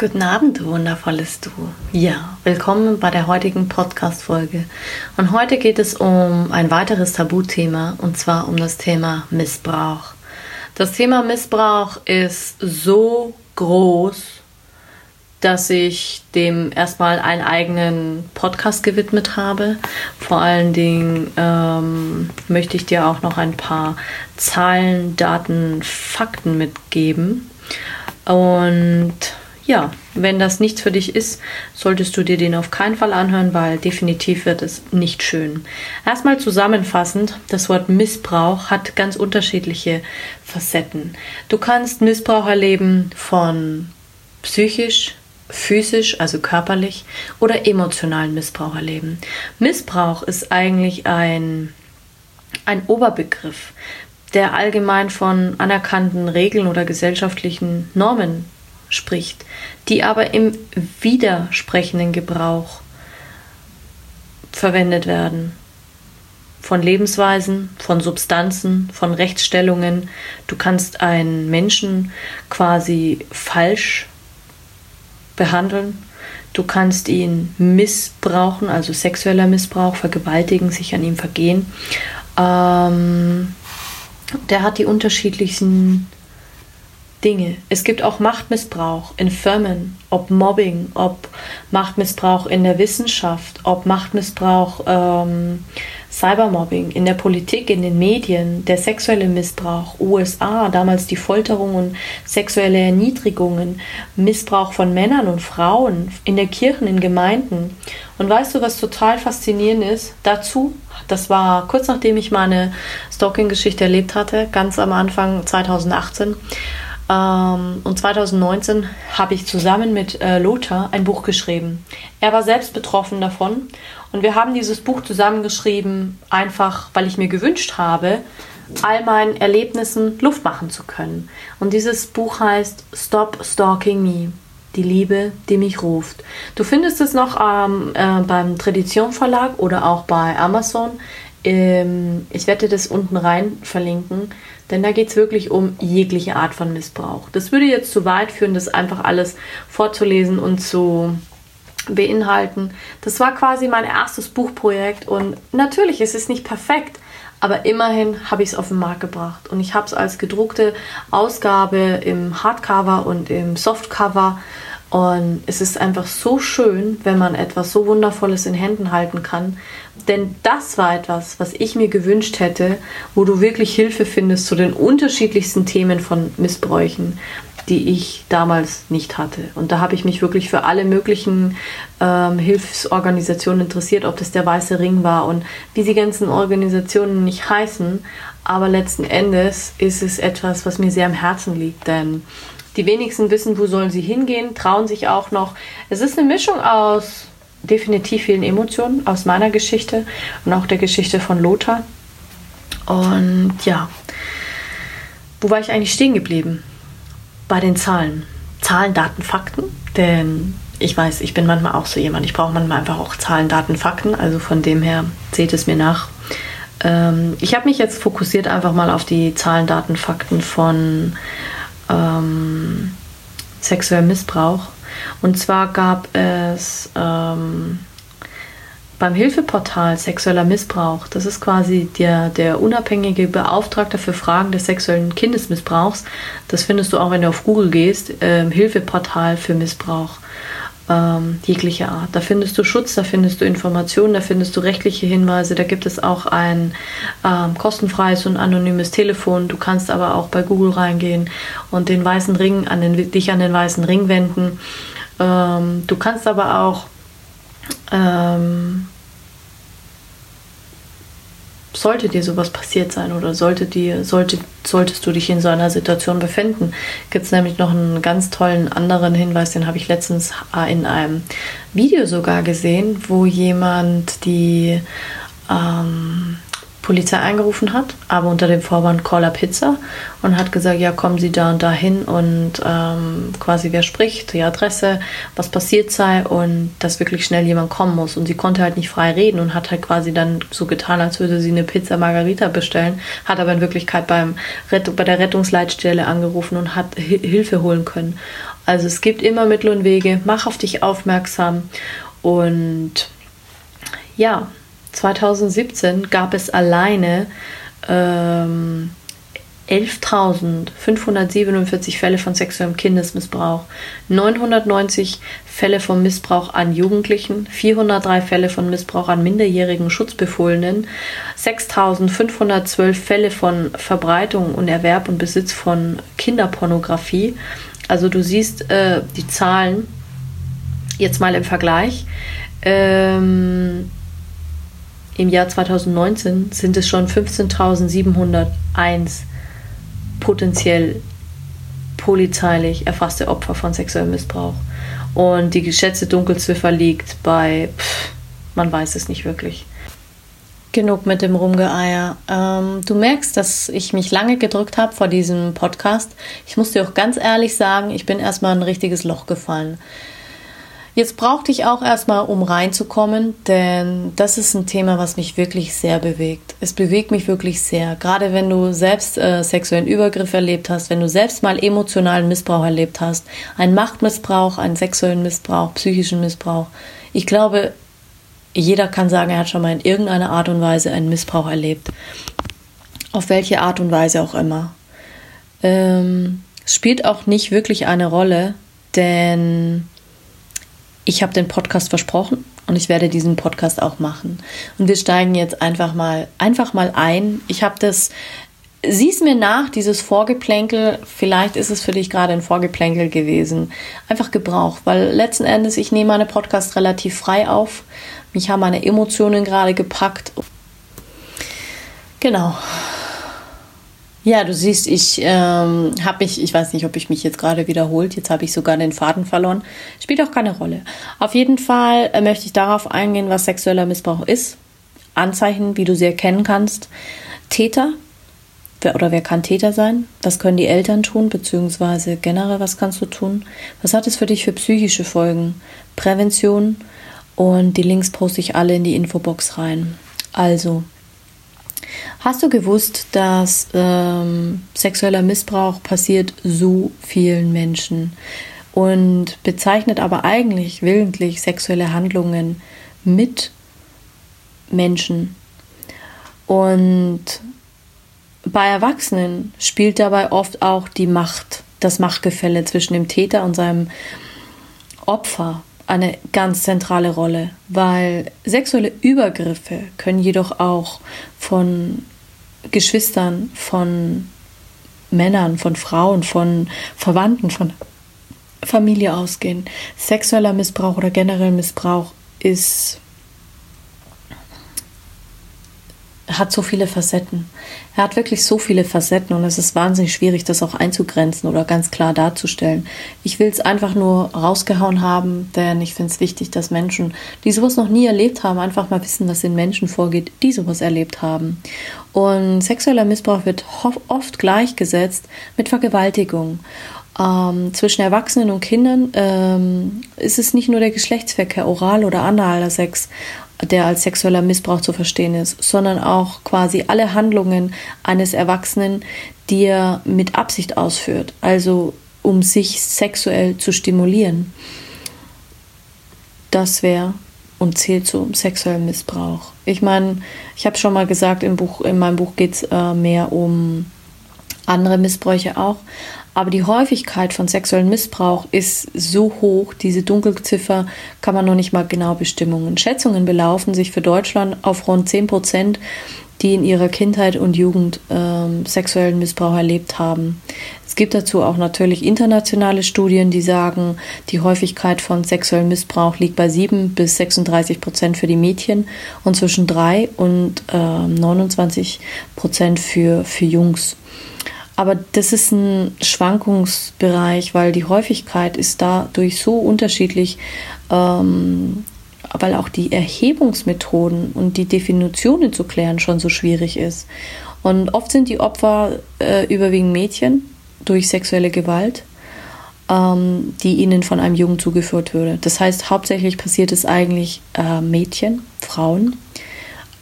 Guten Abend, du wundervolles Du. Ja, willkommen bei der heutigen Podcast-Folge. Und heute geht es um ein weiteres Tabuthema und zwar um das Thema Missbrauch. Das Thema Missbrauch ist so groß, dass ich dem erstmal einen eigenen Podcast gewidmet habe. Vor allen Dingen ähm, möchte ich dir auch noch ein paar Zahlen, Daten, Fakten mitgeben. Und ja, wenn das nichts für dich ist, solltest du dir den auf keinen Fall anhören, weil definitiv wird es nicht schön. Erstmal zusammenfassend, das Wort Missbrauch hat ganz unterschiedliche Facetten. Du kannst Missbrauch erleben von psychisch, physisch, also körperlich oder emotionalen Missbrauch erleben. Missbrauch ist eigentlich ein, ein Oberbegriff, der allgemein von anerkannten Regeln oder gesellschaftlichen Normen spricht, die aber im widersprechenden Gebrauch verwendet werden. Von Lebensweisen, von Substanzen, von Rechtsstellungen. Du kannst einen Menschen quasi falsch behandeln. Du kannst ihn missbrauchen, also sexueller Missbrauch, vergewaltigen, sich an ihm vergehen. Ähm, der hat die unterschiedlichsten Dinge. Es gibt auch Machtmissbrauch in Firmen, ob Mobbing, ob Machtmissbrauch in der Wissenschaft, ob Machtmissbrauch, ähm, Cybermobbing in der Politik, in den Medien, der sexuelle Missbrauch, USA, damals die Folterung und sexuelle Erniedrigungen, Missbrauch von Männern und Frauen in der Kirchen, in Gemeinden. Und weißt du, was total faszinierend ist? Dazu, das war kurz nachdem ich meine Stalking-Geschichte erlebt hatte, ganz am Anfang 2018, ähm, und 2019 habe ich zusammen mit äh, Lothar ein Buch geschrieben. Er war selbst betroffen davon und wir haben dieses Buch zusammengeschrieben, einfach weil ich mir gewünscht habe, all meinen Erlebnissen Luft machen zu können. Und dieses Buch heißt Stop Stalking Me. Die Liebe, die mich ruft. Du findest es noch ähm, äh, beim Tradition Verlag oder auch bei Amazon. Ähm, ich werde das unten rein verlinken. Denn da geht es wirklich um jegliche Art von Missbrauch. Das würde jetzt zu weit führen, das einfach alles vorzulesen und zu beinhalten. Das war quasi mein erstes Buchprojekt und natürlich ist es nicht perfekt, aber immerhin habe ich es auf den Markt gebracht und ich habe es als gedruckte Ausgabe im Hardcover und im Softcover und es ist einfach so schön, wenn man etwas so Wundervolles in Händen halten kann. Denn das war etwas, was ich mir gewünscht hätte, wo du wirklich Hilfe findest zu den unterschiedlichsten Themen von Missbräuchen, die ich damals nicht hatte. Und da habe ich mich wirklich für alle möglichen ähm, Hilfsorganisationen interessiert, ob das der Weiße Ring war und wie die ganzen Organisationen nicht heißen. Aber letzten Endes ist es etwas, was mir sehr am Herzen liegt, denn die wenigsten wissen, wo sollen sie hingehen, trauen sich auch noch. Es ist eine Mischung aus definitiv vielen Emotionen, aus meiner Geschichte und auch der Geschichte von Lothar. Und ja, wo war ich eigentlich stehen geblieben? Bei den Zahlen. Zahlen, Daten, Fakten. Denn ich weiß, ich bin manchmal auch so jemand. Ich brauche manchmal einfach auch Zahlen, Daten, Fakten. Also von dem her seht es mir nach. Ähm, ich habe mich jetzt fokussiert einfach mal auf die Zahlen, Daten, Fakten von ähm, sexuellem Missbrauch. Und zwar gab es ähm, beim Hilfeportal Sexueller Missbrauch, das ist quasi der, der unabhängige Beauftragte für Fragen des sexuellen Kindesmissbrauchs, das findest du auch, wenn du auf Google gehst, ähm, Hilfeportal für Missbrauch ähm, jeglicher Art. Da findest du Schutz, da findest du Informationen, da findest du rechtliche Hinweise, da gibt es auch ein ähm, kostenfreies und anonymes Telefon. Du kannst aber auch bei Google reingehen und den weißen Ring an den, dich an den weißen Ring wenden. Ähm, du kannst aber auch ähm, sollte dir sowas passiert sein oder sollte dir, sollte, solltest du dich in so einer Situation befinden, gibt es nämlich noch einen ganz tollen anderen Hinweis, den habe ich letztens äh, in einem Video sogar gesehen, wo jemand die ähm, Polizei angerufen hat, aber unter dem Vorwand Caller Pizza und hat gesagt, ja, kommen Sie da und da hin und ähm, quasi wer spricht, die Adresse, was passiert sei und dass wirklich schnell jemand kommen muss. Und sie konnte halt nicht frei reden und hat halt quasi dann so getan, als würde sie eine Pizza Margarita bestellen, hat aber in Wirklichkeit beim Rett bei der Rettungsleitstelle angerufen und hat Hilfe holen können. Also es gibt immer Mittel und Wege, mach auf dich aufmerksam und ja, 2017 gab es alleine ähm, 11.547 Fälle von sexuellem Kindesmissbrauch, 990 Fälle von Missbrauch an Jugendlichen, 403 Fälle von Missbrauch an minderjährigen Schutzbefohlenen, 6.512 Fälle von Verbreitung und Erwerb und Besitz von Kinderpornografie. Also du siehst äh, die Zahlen jetzt mal im Vergleich. Ähm, im Jahr 2019 sind es schon 15.701 potenziell polizeilich erfasste Opfer von sexuellem Missbrauch. Und die geschätzte Dunkelziffer liegt bei, pff, man weiß es nicht wirklich. Genug mit dem Rumgeeier. Ähm, du merkst, dass ich mich lange gedrückt habe vor diesem Podcast. Ich muss dir auch ganz ehrlich sagen, ich bin erstmal ein richtiges Loch gefallen. Jetzt brauchte ich auch erstmal, um reinzukommen, denn das ist ein Thema, was mich wirklich sehr bewegt. Es bewegt mich wirklich sehr. Gerade wenn du selbst äh, sexuellen Übergriff erlebt hast, wenn du selbst mal emotionalen Missbrauch erlebt hast, einen Machtmissbrauch, einen sexuellen Missbrauch, psychischen Missbrauch. Ich glaube, jeder kann sagen, er hat schon mal in irgendeiner Art und Weise einen Missbrauch erlebt. Auf welche Art und Weise auch immer. Ähm, spielt auch nicht wirklich eine Rolle, denn ich habe den Podcast versprochen und ich werde diesen Podcast auch machen. Und wir steigen jetzt einfach mal, einfach mal ein. Ich habe das, sieh's mir nach, dieses Vorgeplänkel, vielleicht ist es für dich gerade ein Vorgeplänkel gewesen, einfach gebraucht, weil letzten Endes, ich nehme meine Podcast relativ frei auf. Mich haben meine Emotionen gerade gepackt. Genau. Ja, du siehst, ich ähm, habe mich, ich weiß nicht, ob ich mich jetzt gerade wiederholt, jetzt habe ich sogar den Faden verloren. Spielt auch keine Rolle. Auf jeden Fall äh, möchte ich darauf eingehen, was sexueller Missbrauch ist. Anzeichen, wie du sie erkennen kannst. Täter, wer oder wer kann Täter sein? Was können die Eltern tun, beziehungsweise generell, was kannst du tun? Was hat es für dich für psychische Folgen? Prävention und die Links poste ich alle in die Infobox rein. Also, Hast du gewusst, dass ähm, sexueller Missbrauch passiert so vielen Menschen und bezeichnet aber eigentlich willentlich sexuelle Handlungen mit Menschen? Und bei Erwachsenen spielt dabei oft auch die Macht, das Machtgefälle zwischen dem Täter und seinem Opfer eine ganz zentrale Rolle, weil sexuelle Übergriffe können jedoch auch von Geschwistern, von Männern, von Frauen, von Verwandten, von Familie ausgehen. Sexueller Missbrauch oder generell Missbrauch ist hat so viele Facetten. Er hat wirklich so viele Facetten und es ist wahnsinnig schwierig, das auch einzugrenzen oder ganz klar darzustellen. Ich will es einfach nur rausgehauen haben, denn ich finde es wichtig, dass Menschen, die sowas noch nie erlebt haben, einfach mal wissen, was in Menschen vorgeht, die sowas erlebt haben. Und sexueller Missbrauch wird oft gleichgesetzt mit Vergewaltigung. Ähm, zwischen Erwachsenen und Kindern ähm, ist es nicht nur der Geschlechtsverkehr, oral oder analer Sex der als sexueller Missbrauch zu verstehen ist, sondern auch quasi alle Handlungen eines Erwachsenen, die er mit Absicht ausführt, also um sich sexuell zu stimulieren. Das wäre und zählt zum sexuellen Missbrauch. Ich meine, ich habe schon mal gesagt, im Buch, in meinem Buch geht es äh, mehr um andere Missbräuche auch, aber die Häufigkeit von sexuellem Missbrauch ist so hoch, diese Dunkelziffer kann man noch nicht mal genau bestimmen. Schätzungen belaufen sich für Deutschland auf rund 10 Prozent, die in ihrer Kindheit und Jugend ähm, sexuellen Missbrauch erlebt haben. Es gibt dazu auch natürlich internationale Studien, die sagen, die Häufigkeit von sexuellem Missbrauch liegt bei 7 bis 36 Prozent für die Mädchen und zwischen 3 und äh, 29 Prozent für, für Jungs. Aber das ist ein Schwankungsbereich, weil die Häufigkeit ist dadurch so unterschiedlich, ähm, weil auch die Erhebungsmethoden und die Definitionen zu klären schon so schwierig ist. Und oft sind die Opfer äh, überwiegend Mädchen durch sexuelle Gewalt, ähm, die ihnen von einem Jungen zugeführt würde. Das heißt, hauptsächlich passiert es eigentlich äh, Mädchen, Frauen.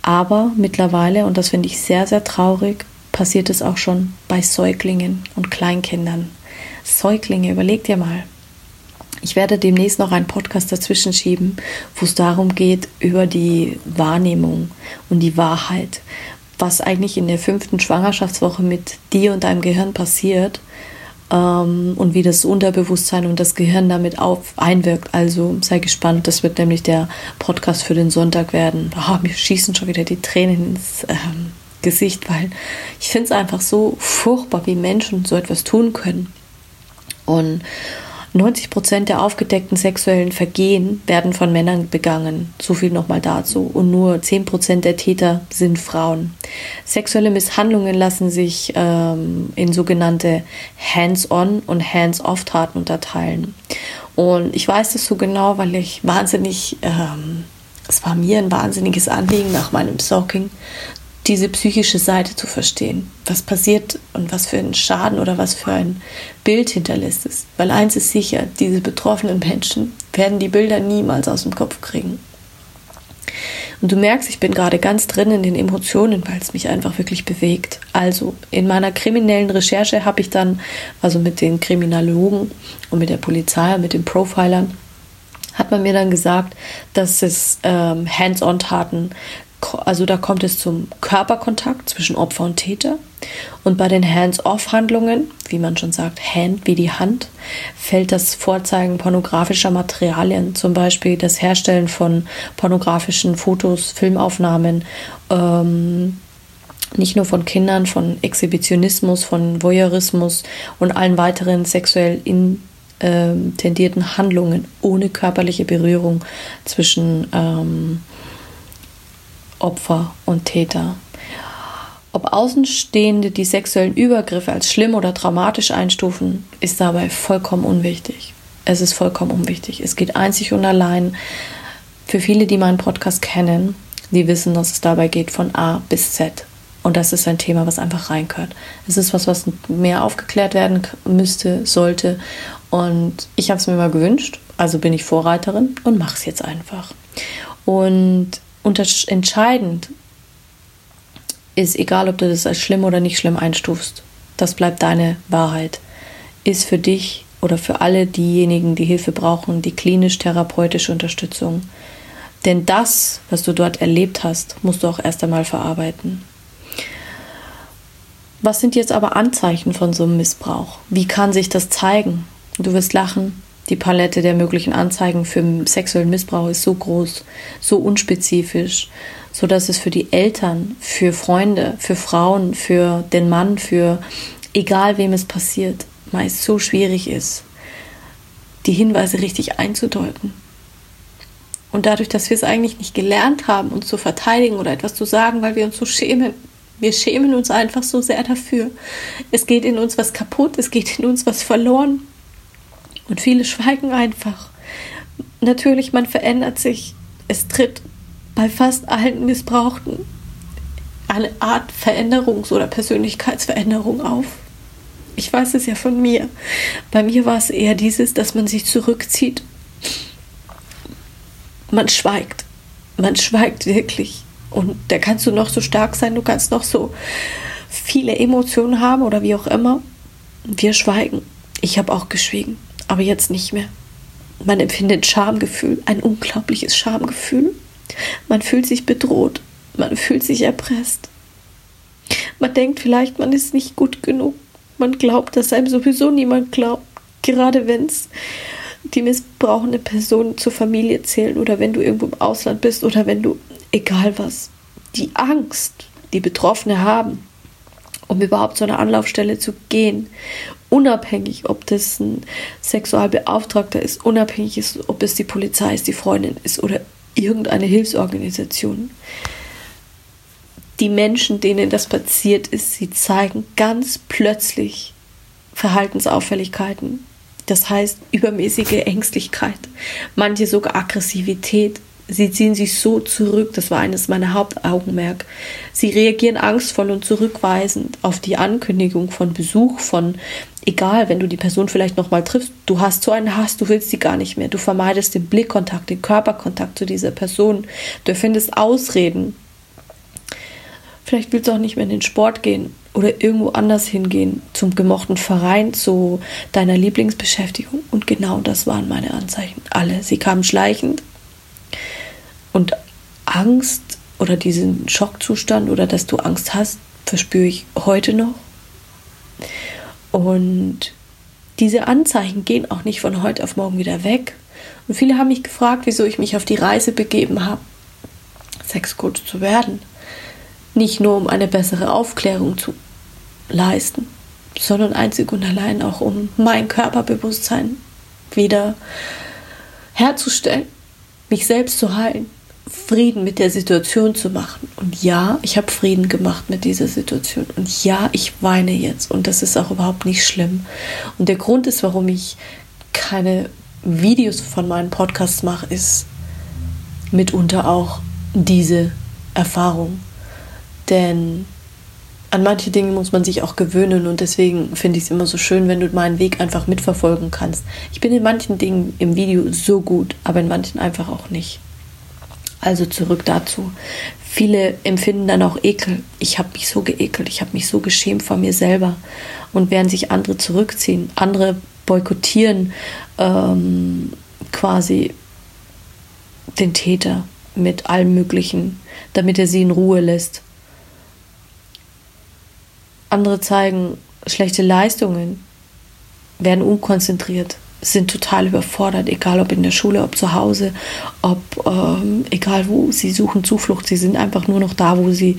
Aber mittlerweile, und das finde ich sehr, sehr traurig, passiert es auch schon bei Säuglingen und Kleinkindern. Säuglinge, überleg dir mal. Ich werde demnächst noch einen Podcast dazwischen schieben, wo es darum geht, über die Wahrnehmung und die Wahrheit, was eigentlich in der fünften Schwangerschaftswoche mit dir und deinem Gehirn passiert ähm, und wie das Unterbewusstsein und das Gehirn damit auf, einwirkt. Also sei gespannt, das wird nämlich der Podcast für den Sonntag werden. Oh, mir schießen schon wieder die Tränen ins ähm, Gesicht, weil ich finde es einfach so furchtbar, wie Menschen so etwas tun können. Und 90 Prozent der aufgedeckten sexuellen Vergehen werden von Männern begangen. So viel nochmal dazu. Und nur 10 Prozent der Täter sind Frauen. Sexuelle Misshandlungen lassen sich ähm, in sogenannte Hands-on und Hands-off-Taten unterteilen. Und ich weiß das so genau, weil ich wahnsinnig, ähm, es war mir ein wahnsinniges Anliegen nach meinem Stalking, diese psychische Seite zu verstehen. Was passiert und was für einen Schaden oder was für ein Bild hinterlässt es. Weil eins ist sicher, diese betroffenen Menschen werden die Bilder niemals aus dem Kopf kriegen. Und du merkst, ich bin gerade ganz drin in den Emotionen, weil es mich einfach wirklich bewegt. Also in meiner kriminellen Recherche habe ich dann, also mit den Kriminologen und mit der Polizei, mit den Profilern, hat man mir dann gesagt, dass es ähm, Hands-on-Taten also da kommt es zum Körperkontakt zwischen Opfer und Täter. Und bei den Hands-off-Handlungen, wie man schon sagt, Hand wie die Hand, fällt das Vorzeigen pornografischer Materialien, zum Beispiel das Herstellen von pornografischen Fotos, Filmaufnahmen, ähm, nicht nur von Kindern, von Exhibitionismus, von Voyeurismus und allen weiteren sexuell intendierten ähm, Handlungen ohne körperliche Berührung zwischen ähm, Opfer und Täter. Ob Außenstehende die sexuellen Übergriffe als schlimm oder traumatisch einstufen, ist dabei vollkommen unwichtig. Es ist vollkommen unwichtig. Es geht einzig und allein für viele, die meinen Podcast kennen, die wissen, dass es dabei geht von A bis Z. Und das ist ein Thema, was einfach reinkört. Es ist was, was mehr aufgeklärt werden müsste, sollte. Und ich habe es mir mal gewünscht, also bin ich Vorreiterin und mache es jetzt einfach. Und entscheidend ist, egal ob du das als schlimm oder nicht schlimm einstufst, das bleibt deine Wahrheit, ist für dich oder für alle diejenigen, die Hilfe brauchen, die klinisch-therapeutische Unterstützung. Denn das, was du dort erlebt hast, musst du auch erst einmal verarbeiten. Was sind jetzt aber Anzeichen von so einem Missbrauch? Wie kann sich das zeigen? Du wirst lachen, die Palette der möglichen Anzeigen für sexuellen Missbrauch ist so groß, so unspezifisch, so dass es für die Eltern, für Freunde, für Frauen, für den Mann, für egal wem es passiert, meist so schwierig ist, die Hinweise richtig einzudeuten. Und dadurch, dass wir es eigentlich nicht gelernt haben, uns zu verteidigen oder etwas zu sagen, weil wir uns so schämen, wir schämen uns einfach so sehr dafür. Es geht in uns was kaputt, es geht in uns was verloren. Und viele schweigen einfach. Natürlich, man verändert sich. Es tritt bei fast allen Missbrauchten eine Art Veränderungs- oder Persönlichkeitsveränderung auf. Ich weiß es ja von mir. Bei mir war es eher dieses, dass man sich zurückzieht. Man schweigt. Man schweigt wirklich. Und da kannst du noch so stark sein, du kannst noch so viele Emotionen haben oder wie auch immer. Wir schweigen. Ich habe auch geschwiegen aber jetzt nicht mehr. Man empfindet Schamgefühl, ein unglaubliches Schamgefühl. Man fühlt sich bedroht, man fühlt sich erpresst. Man denkt vielleicht, man ist nicht gut genug. Man glaubt, dass einem sowieso niemand glaubt, gerade wenn es die missbrauchende Person zur Familie zählen oder wenn du irgendwo im Ausland bist oder wenn du, egal was, die Angst, die Betroffene haben um überhaupt zu einer Anlaufstelle zu gehen. Unabhängig, ob das ein Sexualbeauftragter ist, unabhängig ist, ob es die Polizei ist, die Freundin ist oder irgendeine Hilfsorganisation. Die Menschen, denen das passiert ist, sie zeigen ganz plötzlich Verhaltensauffälligkeiten. Das heißt übermäßige Ängstlichkeit, manche sogar Aggressivität, Sie ziehen sich so zurück, das war eines meiner Hauptaugenmerk. Sie reagieren angstvoll und zurückweisend auf die Ankündigung von Besuch, von egal, wenn du die Person vielleicht nochmal triffst, du hast so einen Hass, du willst sie gar nicht mehr, du vermeidest den Blickkontakt, den Körperkontakt zu dieser Person, du erfindest Ausreden. Vielleicht willst du auch nicht mehr in den Sport gehen oder irgendwo anders hingehen, zum gemochten Verein, zu deiner Lieblingsbeschäftigung. Und genau das waren meine Anzeichen. Alle. Sie kamen schleichend und Angst oder diesen Schockzustand oder dass du Angst hast, verspüre ich heute noch. Und diese Anzeichen gehen auch nicht von heute auf morgen wieder weg. Und viele haben mich gefragt, wieso ich mich auf die Reise begeben habe, Sexcoach zu werden. Nicht nur um eine bessere Aufklärung zu leisten, sondern einzig und allein auch um mein Körperbewusstsein wieder herzustellen, mich selbst zu heilen Frieden mit der Situation zu machen. Und ja, ich habe Frieden gemacht mit dieser Situation. Und ja, ich weine jetzt. Und das ist auch überhaupt nicht schlimm. Und der Grund ist, warum ich keine Videos von meinen Podcasts mache, ist mitunter auch diese Erfahrung. Denn an manche Dinge muss man sich auch gewöhnen und deswegen finde ich es immer so schön, wenn du meinen Weg einfach mitverfolgen kannst. Ich bin in manchen Dingen im Video so gut, aber in manchen einfach auch nicht. Also zurück dazu. Viele empfinden dann auch Ekel. Ich habe mich so geekelt, ich habe mich so geschämt vor mir selber. Und während sich andere zurückziehen, andere boykottieren ähm, quasi den Täter mit allem Möglichen, damit er sie in Ruhe lässt. Andere zeigen schlechte Leistungen, werden unkonzentriert, sind total überfordert, egal ob in der Schule, ob zu Hause, ob ähm, egal wo, sie suchen Zuflucht, sie sind einfach nur noch da, wo sie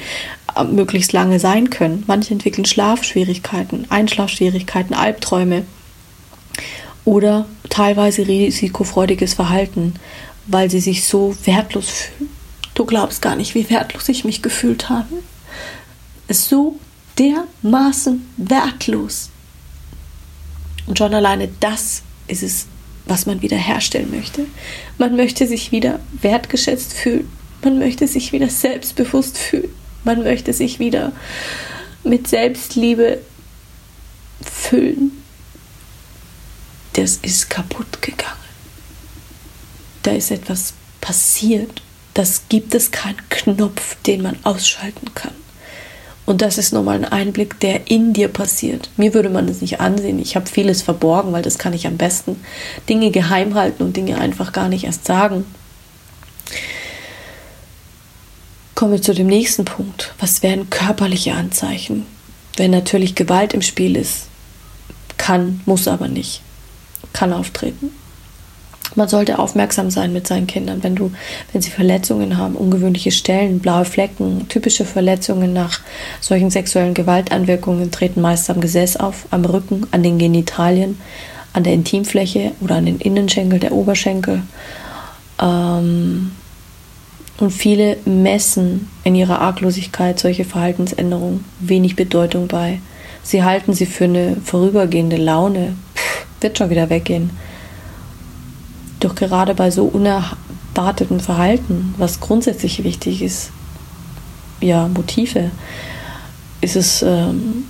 äh, möglichst lange sein können. Manche entwickeln Schlafschwierigkeiten, Einschlafschwierigkeiten, Albträume oder teilweise risikofreudiges Verhalten, weil sie sich so wertlos fühlen. Du glaubst gar nicht, wie wertlos ich mich gefühlt habe. So dermaßen wertlos. Und schon alleine das ist es, was man wieder herstellen möchte. Man möchte sich wieder wertgeschätzt fühlen. Man möchte sich wieder selbstbewusst fühlen. Man möchte sich wieder mit Selbstliebe füllen. Das ist kaputt gegangen. Da ist etwas passiert. Das gibt es keinen Knopf, den man ausschalten kann. Und das ist nochmal ein Einblick, der in dir passiert. Mir würde man das nicht ansehen. Ich habe vieles verborgen, weil das kann ich am besten. Dinge geheim halten und Dinge einfach gar nicht erst sagen. Kommen wir zu dem nächsten Punkt. Was wären körperliche Anzeichen? Wenn natürlich Gewalt im Spiel ist, kann, muss aber nicht, kann auftreten. Man sollte aufmerksam sein mit seinen Kindern, wenn du, wenn sie Verletzungen haben, ungewöhnliche Stellen, blaue Flecken, typische Verletzungen nach solchen sexuellen Gewaltanwirkungen treten meist am Gesäß auf, am Rücken, an den Genitalien, an der Intimfläche oder an den Innenschenkel, der Oberschenkel. Ähm, und viele messen in ihrer Arglosigkeit solche Verhaltensänderungen wenig Bedeutung bei. Sie halten sie für eine vorübergehende Laune. Pff, wird schon wieder weggehen. Doch gerade bei so unerwarteten Verhalten, was grundsätzlich wichtig ist, ja, Motive, ist es, ähm,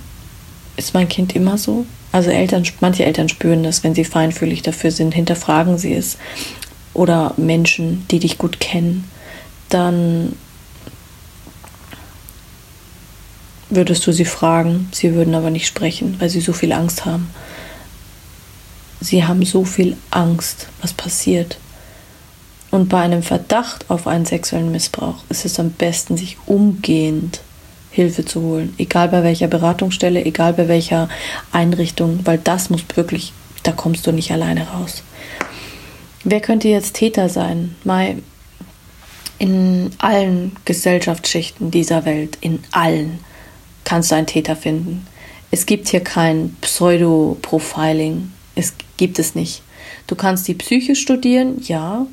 ist mein Kind immer so? Also Eltern, manche Eltern spüren das, wenn sie feinfühlig dafür sind, hinterfragen sie es. Oder Menschen, die dich gut kennen, dann würdest du sie fragen, sie würden aber nicht sprechen, weil sie so viel Angst haben sie haben so viel Angst, was passiert. Und bei einem Verdacht auf einen sexuellen Missbrauch ist es am besten, sich umgehend Hilfe zu holen. Egal bei welcher Beratungsstelle, egal bei welcher Einrichtung, weil das muss wirklich, da kommst du nicht alleine raus. Wer könnte jetzt Täter sein? Mai, in allen Gesellschaftsschichten dieser Welt, in allen kannst du einen Täter finden. Es gibt hier kein Pseudo-Profiling. Es gibt es nicht. Du kannst die Psyche studieren, ja.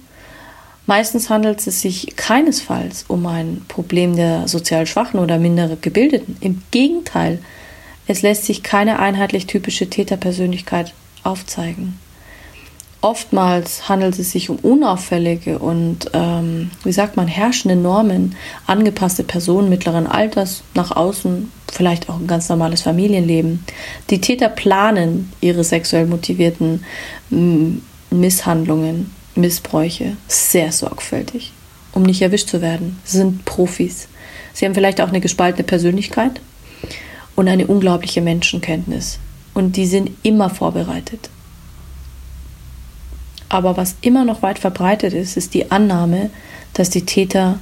Meistens handelt es sich keinesfalls um ein Problem der sozial Schwachen oder minder Gebildeten. Im Gegenteil, es lässt sich keine einheitlich typische Täterpersönlichkeit aufzeigen. Oftmals handelt es sich um unauffällige und, ähm, wie sagt man, herrschende Normen, angepasste Personen mittleren Alters nach außen, vielleicht auch ein ganz normales Familienleben. Die Täter planen ihre sexuell motivierten Misshandlungen, Missbräuche sehr sorgfältig, um nicht erwischt zu werden. Sie sind Profis. Sie haben vielleicht auch eine gespaltene Persönlichkeit und eine unglaubliche Menschenkenntnis. Und die sind immer vorbereitet. Aber was immer noch weit verbreitet ist, ist die Annahme, dass die Täter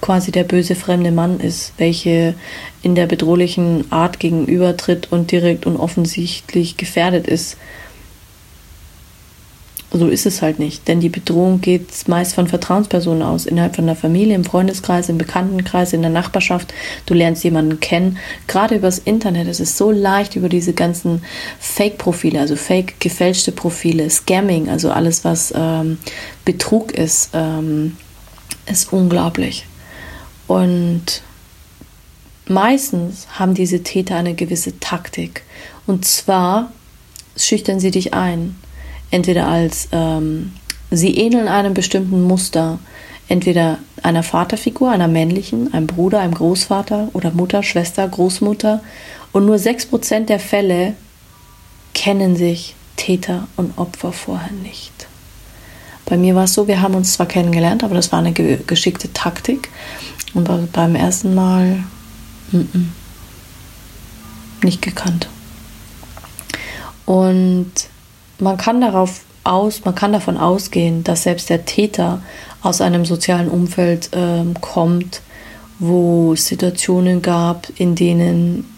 quasi der böse fremde Mann ist, welche in der bedrohlichen Art gegenübertritt und direkt und offensichtlich gefährdet ist so ist es halt nicht, denn die Bedrohung geht meist von Vertrauenspersonen aus, innerhalb von der Familie, im Freundeskreis, im Bekanntenkreis, in der Nachbarschaft. Du lernst jemanden kennen. Gerade übers Internet ist es so leicht, über diese ganzen Fake-Profile, also fake gefälschte Profile, Scamming, also alles, was ähm, Betrug ist, ähm, ist unglaublich. Und meistens haben diese Täter eine gewisse Taktik. Und zwar schüchtern sie dich ein entweder als ähm, sie ähneln einem bestimmten Muster, entweder einer Vaterfigur, einer männlichen, einem Bruder, einem Großvater oder Mutter, Schwester, Großmutter. Und nur 6% der Fälle kennen sich Täter und Opfer vorher nicht. Bei mir war es so, wir haben uns zwar kennengelernt, aber das war eine geschickte Taktik. Und beim ersten Mal m -m, nicht gekannt. Und man kann darauf aus, man kann davon ausgehen, dass selbst der Täter aus einem sozialen Umfeld ähm, kommt, wo es Situationen gab, in denen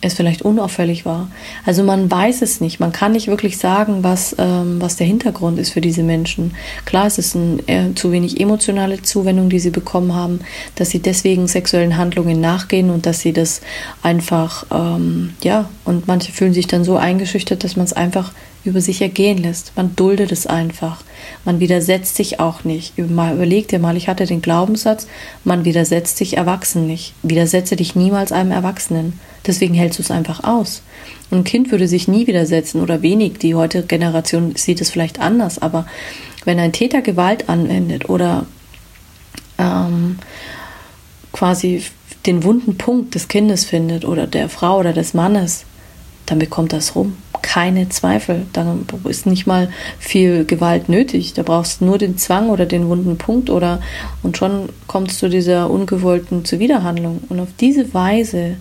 es vielleicht unauffällig war. Also man weiß es nicht. Man kann nicht wirklich sagen, was, ähm, was der Hintergrund ist für diese Menschen. Klar, es ist ein, äh, zu wenig emotionale Zuwendung, die sie bekommen haben, dass sie deswegen sexuellen Handlungen nachgehen und dass sie das einfach, ähm, ja, und manche fühlen sich dann so eingeschüchtert, dass man es einfach über sich ergehen lässt. Man duldet es einfach. Man widersetzt sich auch nicht. Überleg dir mal, ich hatte den Glaubenssatz, man widersetzt sich Erwachsenen nicht. Widersetze dich niemals einem Erwachsenen. Deswegen hältst du es einfach aus. Ein Kind würde sich nie widersetzen oder wenig. Die heutige Generation sieht es vielleicht anders. Aber wenn ein Täter Gewalt anwendet oder ähm, quasi den wunden Punkt des Kindes findet oder der Frau oder des Mannes, dann bekommt das rum keine Zweifel. Da ist nicht mal viel Gewalt nötig. Da brauchst du nur den Zwang oder den wunden Punkt oder und schon kommst du dieser ungewollten Zuwiderhandlung. Und auf diese Weise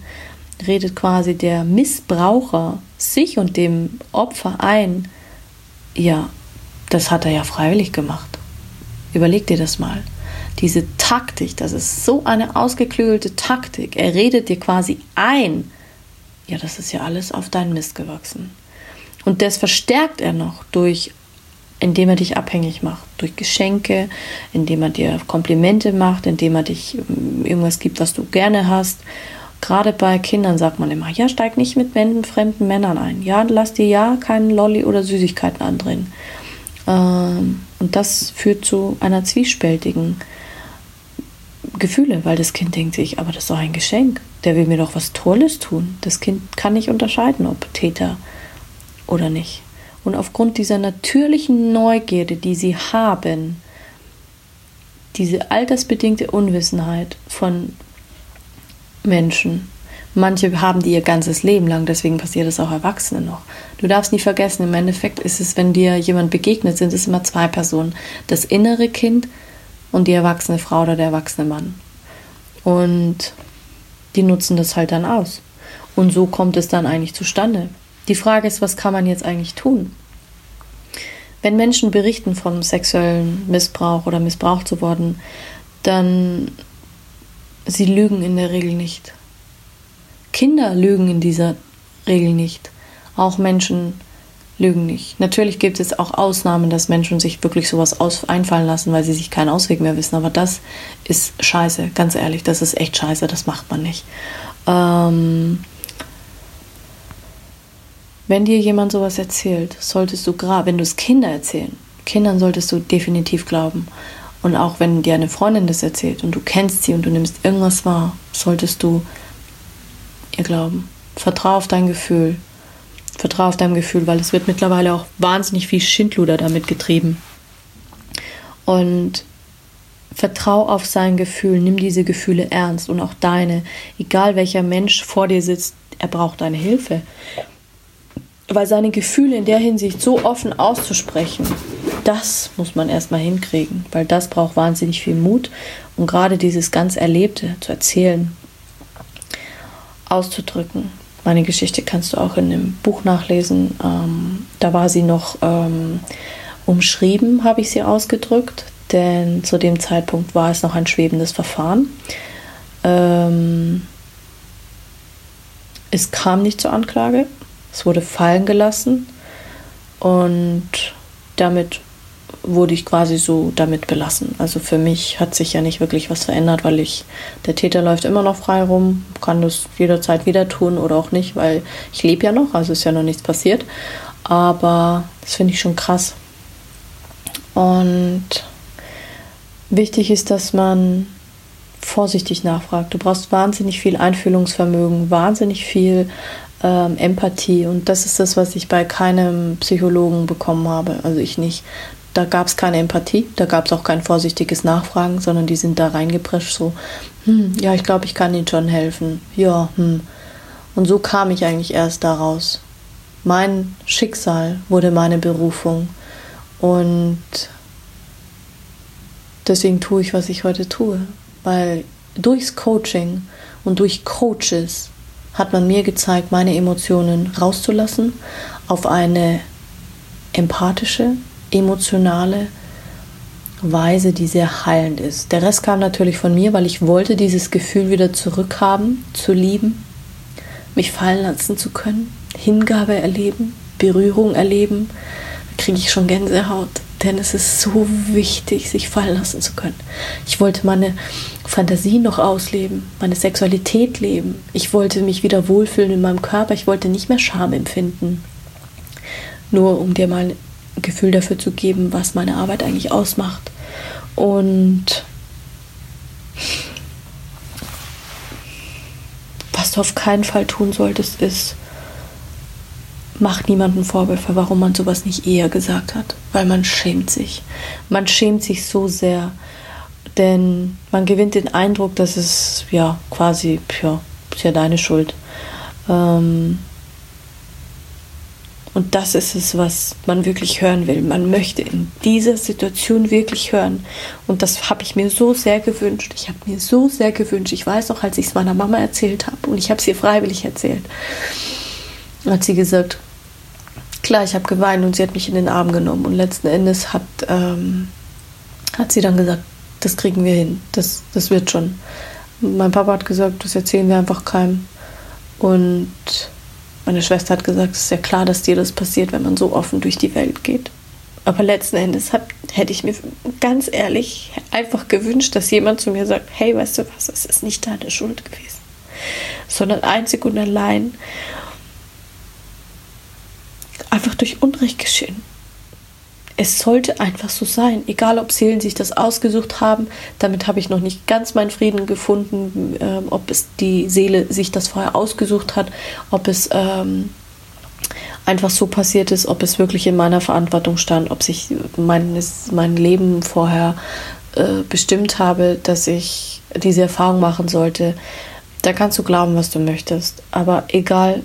redet quasi der Missbraucher sich und dem Opfer ein, ja, das hat er ja freiwillig gemacht. Überleg dir das mal. Diese Taktik, das ist so eine ausgeklügelte Taktik. Er redet dir quasi ein, ja, das ist ja alles auf deinen Mist gewachsen. Und das verstärkt er noch durch, indem er dich abhängig macht, durch Geschenke, indem er dir Komplimente macht, indem er dich ähm, irgendwas gibt, was du gerne hast. Gerade bei Kindern sagt man immer, ja, steig nicht mit fremden Männern ein. Ja, lass dir ja keinen Lolli oder Süßigkeiten andrehen. Ähm, und das führt zu einer zwiespältigen Gefühle, weil das Kind denkt sich, aber das ist doch ein Geschenk. Der will mir doch was Tolles tun. Das Kind kann nicht unterscheiden, ob Täter oder nicht. Und aufgrund dieser natürlichen Neugierde, die sie haben, diese altersbedingte Unwissenheit von Menschen, manche haben die ihr ganzes Leben lang, deswegen passiert es auch Erwachsene noch. Du darfst nie vergessen, im Endeffekt ist es, wenn dir jemand begegnet, sind es immer zwei Personen. Das innere Kind und die erwachsene Frau oder der erwachsene Mann. Und die nutzen das halt dann aus. Und so kommt es dann eigentlich zustande. Die Frage ist, was kann man jetzt eigentlich tun? Wenn Menschen berichten von sexuellem Missbrauch oder missbraucht zu worden, dann sie lügen in der Regel nicht. Kinder lügen in dieser Regel nicht. Auch Menschen lügen nicht. Natürlich gibt es auch Ausnahmen, dass Menschen sich wirklich sowas aus einfallen lassen, weil sie sich keinen Ausweg mehr wissen. Aber das ist scheiße, ganz ehrlich, das ist echt scheiße, das macht man nicht. Ähm, wenn dir jemand sowas erzählt, solltest du gerade, wenn du es Kinder erzählen, Kindern solltest du definitiv glauben. Und auch wenn dir eine Freundin das erzählt und du kennst sie und du nimmst irgendwas wahr, solltest du ihr glauben. Vertrau auf dein Gefühl. Vertrau auf dein Gefühl, weil es wird mittlerweile auch wahnsinnig viel Schindluder damit getrieben. Und vertrau auf sein Gefühl, nimm diese Gefühle ernst und auch deine. Egal welcher Mensch vor dir sitzt, er braucht deine Hilfe. Weil seine Gefühle in der Hinsicht so offen auszusprechen, das muss man erstmal hinkriegen, weil das braucht wahnsinnig viel Mut und gerade dieses ganz Erlebte zu erzählen, auszudrücken. Meine Geschichte kannst du auch in dem Buch nachlesen. Ähm, da war sie noch ähm, umschrieben, habe ich sie ausgedrückt, denn zu dem Zeitpunkt war es noch ein schwebendes Verfahren. Ähm, es kam nicht zur Anklage, es wurde fallen gelassen und damit wurde ich quasi so damit belassen. Also für mich hat sich ja nicht wirklich was verändert, weil ich, der Täter läuft immer noch frei rum, kann das jederzeit wieder tun oder auch nicht, weil ich lebe ja noch, also ist ja noch nichts passiert. Aber das finde ich schon krass. Und wichtig ist, dass man vorsichtig nachfragt. Du brauchst wahnsinnig viel Einfühlungsvermögen, wahnsinnig viel ähm, Empathie. Und das ist das, was ich bei keinem Psychologen bekommen habe. Also ich nicht. Da gab es keine Empathie, da gab es auch kein vorsichtiges Nachfragen, sondern die sind da reingeprescht, so, hm, ja, ich glaube, ich kann Ihnen schon helfen. Ja, hm. Und so kam ich eigentlich erst daraus. Mein Schicksal wurde meine Berufung. Und deswegen tue ich, was ich heute tue. Weil durchs Coaching und durch Coaches hat man mir gezeigt, meine Emotionen rauszulassen auf eine empathische, emotionale Weise, die sehr heilend ist. Der Rest kam natürlich von mir, weil ich wollte dieses Gefühl wieder zurückhaben, zu lieben, mich fallen lassen zu können, Hingabe erleben, Berührung erleben. Da kriege ich schon Gänsehaut, denn es ist so wichtig, sich fallen lassen zu können. Ich wollte meine Fantasie noch ausleben, meine Sexualität leben. Ich wollte mich wieder wohlfühlen in meinem Körper. Ich wollte nicht mehr Scham empfinden. Nur um dir mal Gefühl dafür zu geben, was meine Arbeit eigentlich ausmacht. Und was du auf keinen Fall tun solltest, ist, mach niemanden Vorwürfe, warum man sowas nicht eher gesagt hat, weil man schämt sich. Man schämt sich so sehr, denn man gewinnt den Eindruck, dass es ja quasi, ja, ist ja deine Schuld. Ähm, und das ist es, was man wirklich hören will. Man möchte in dieser Situation wirklich hören. Und das habe ich mir so sehr gewünscht. Ich habe mir so sehr gewünscht. Ich weiß noch, als ich es meiner Mama erzählt habe und ich habe es ihr freiwillig erzählt, hat sie gesagt, klar, ich habe geweint und sie hat mich in den Arm genommen. Und letzten Endes hat, ähm, hat sie dann gesagt, das kriegen wir hin, das, das wird schon. Mein Papa hat gesagt, das erzählen wir einfach keinem. Und meine Schwester hat gesagt, es ist ja klar, dass dir das passiert, wenn man so offen durch die Welt geht. Aber letzten Endes hab, hätte ich mir ganz ehrlich einfach gewünscht, dass jemand zu mir sagt, hey, weißt du was, es ist nicht deine Schuld gewesen, sondern einzig und allein einfach durch Unrecht geschehen es sollte einfach so sein, egal ob Seelen sich das ausgesucht haben. Damit habe ich noch nicht ganz meinen Frieden gefunden, ähm, ob es die Seele sich das vorher ausgesucht hat, ob es ähm, einfach so passiert ist, ob es wirklich in meiner Verantwortung stand, ob sich mein, mein Leben vorher äh, bestimmt habe, dass ich diese Erfahrung machen sollte. Da kannst du glauben, was du möchtest. Aber egal,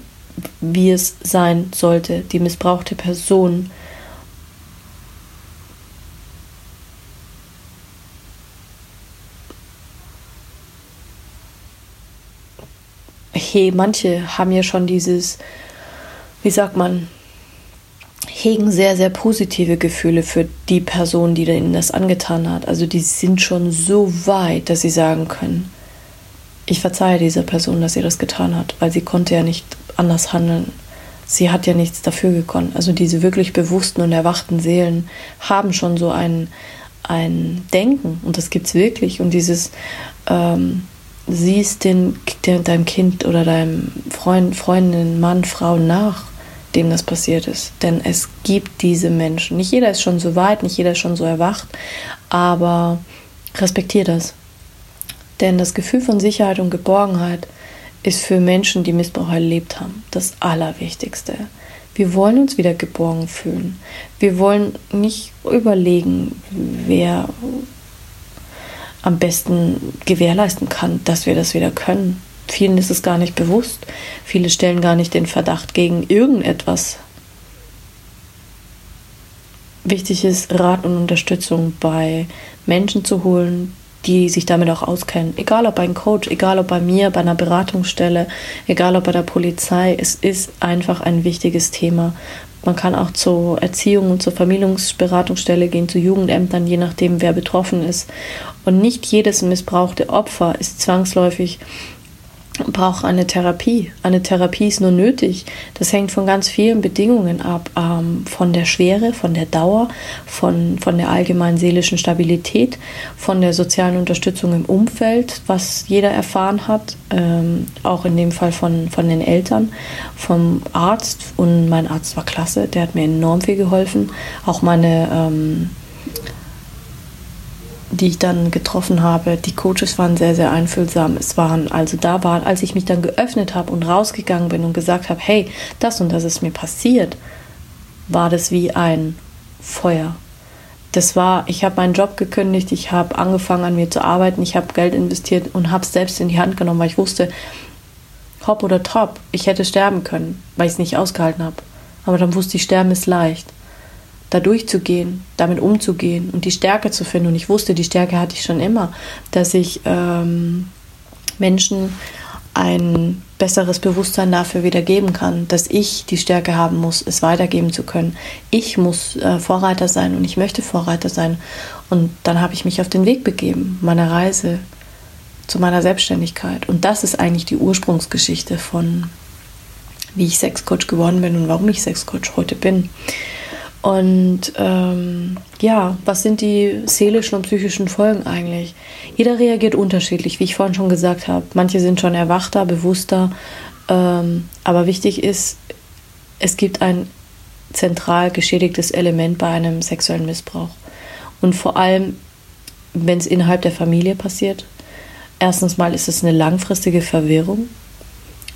wie es sein sollte, die missbrauchte Person hey, manche haben ja schon dieses, wie sagt man, hegen sehr, sehr positive Gefühle für die Person, die ihnen das angetan hat. Also die sind schon so weit, dass sie sagen können, ich verzeihe dieser Person, dass sie das getan hat, weil sie konnte ja nicht anders handeln. Sie hat ja nichts dafür gekonnt. Also diese wirklich bewussten und erwachten Seelen haben schon so ein, ein Denken und das gibt es wirklich. Und dieses, ähm, siehst den, deinem Kind oder deinem Freund, Freundin, Mann, Frau nach, dem das passiert ist. Denn es gibt diese Menschen. Nicht jeder ist schon so weit, nicht jeder ist schon so erwacht, aber respektier das. Denn das Gefühl von Sicherheit und Geborgenheit ist für Menschen, die Missbrauch erlebt haben, das Allerwichtigste. Wir wollen uns wieder geborgen fühlen. Wir wollen nicht überlegen, wer am besten gewährleisten kann, dass wir das wieder können. Vielen ist es gar nicht bewusst. Viele stellen gar nicht den Verdacht gegen irgendetwas. Wichtig ist, Rat und Unterstützung bei Menschen zu holen, die sich damit auch auskennen. Egal ob bei einem Coach, egal ob bei mir, bei einer Beratungsstelle, egal ob bei der Polizei. Es ist einfach ein wichtiges Thema. Man kann auch zur Erziehung und zur Familienberatungsstelle gehen, zu Jugendämtern, je nachdem, wer betroffen ist. Und nicht jedes missbrauchte Opfer ist zwangsläufig braucht eine Therapie. Eine Therapie ist nur nötig. Das hängt von ganz vielen Bedingungen ab. Ähm, von der Schwere, von der Dauer, von, von der allgemeinen seelischen Stabilität, von der sozialen Unterstützung im Umfeld, was jeder erfahren hat. Ähm, auch in dem Fall von, von den Eltern, vom Arzt. Und mein Arzt war klasse, der hat mir enorm viel geholfen. Auch meine ähm, die ich dann getroffen habe, die Coaches waren sehr, sehr einfühlsam. Es waren also da war, als ich mich dann geöffnet habe und rausgegangen bin und gesagt habe, hey, das und das ist mir passiert, war das wie ein Feuer. Das war, ich habe meinen Job gekündigt, ich habe angefangen an mir zu arbeiten, ich habe Geld investiert und habe es selbst in die Hand genommen, weil ich wusste, hopp oder top, ich hätte sterben können, weil ich es nicht ausgehalten habe. Aber dann wusste ich, sterben ist leicht da durchzugehen, damit umzugehen und die Stärke zu finden. Und ich wusste, die Stärke hatte ich schon immer, dass ich ähm, Menschen ein besseres Bewusstsein dafür wieder geben kann, dass ich die Stärke haben muss, es weitergeben zu können. Ich muss äh, Vorreiter sein und ich möchte Vorreiter sein. Und dann habe ich mich auf den Weg begeben, meiner Reise zu meiner Selbstständigkeit. Und das ist eigentlich die Ursprungsgeschichte von, wie ich Sexcoach geworden bin und warum ich Sexcoach heute bin. Und ähm, ja, was sind die seelischen und psychischen Folgen eigentlich? Jeder reagiert unterschiedlich, wie ich vorhin schon gesagt habe. Manche sind schon erwachter, bewusster. Ähm, aber wichtig ist, es gibt ein zentral geschädigtes Element bei einem sexuellen Missbrauch. Und vor allem, wenn es innerhalb der Familie passiert. Erstens mal ist es eine langfristige Verwirrung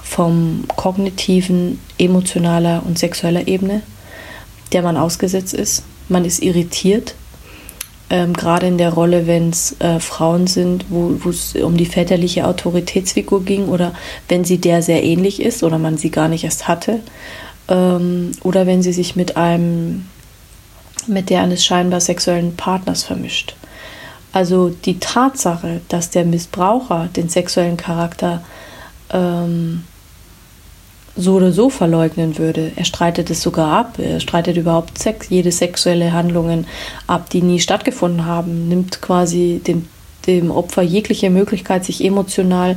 vom kognitiven, emotionaler und sexueller Ebene der man ausgesetzt ist. Man ist irritiert, ähm, gerade in der Rolle, wenn es äh, Frauen sind, wo es um die väterliche Autoritätsfigur ging oder wenn sie der sehr ähnlich ist oder man sie gar nicht erst hatte ähm, oder wenn sie sich mit einem, mit der eines scheinbar sexuellen Partners vermischt. Also die Tatsache, dass der Missbraucher den sexuellen Charakter ähm, so oder so verleugnen würde. Er streitet es sogar ab. Er streitet überhaupt Sex, jede sexuelle Handlungen ab, die nie stattgefunden haben, nimmt quasi dem, dem Opfer jegliche Möglichkeit, sich emotional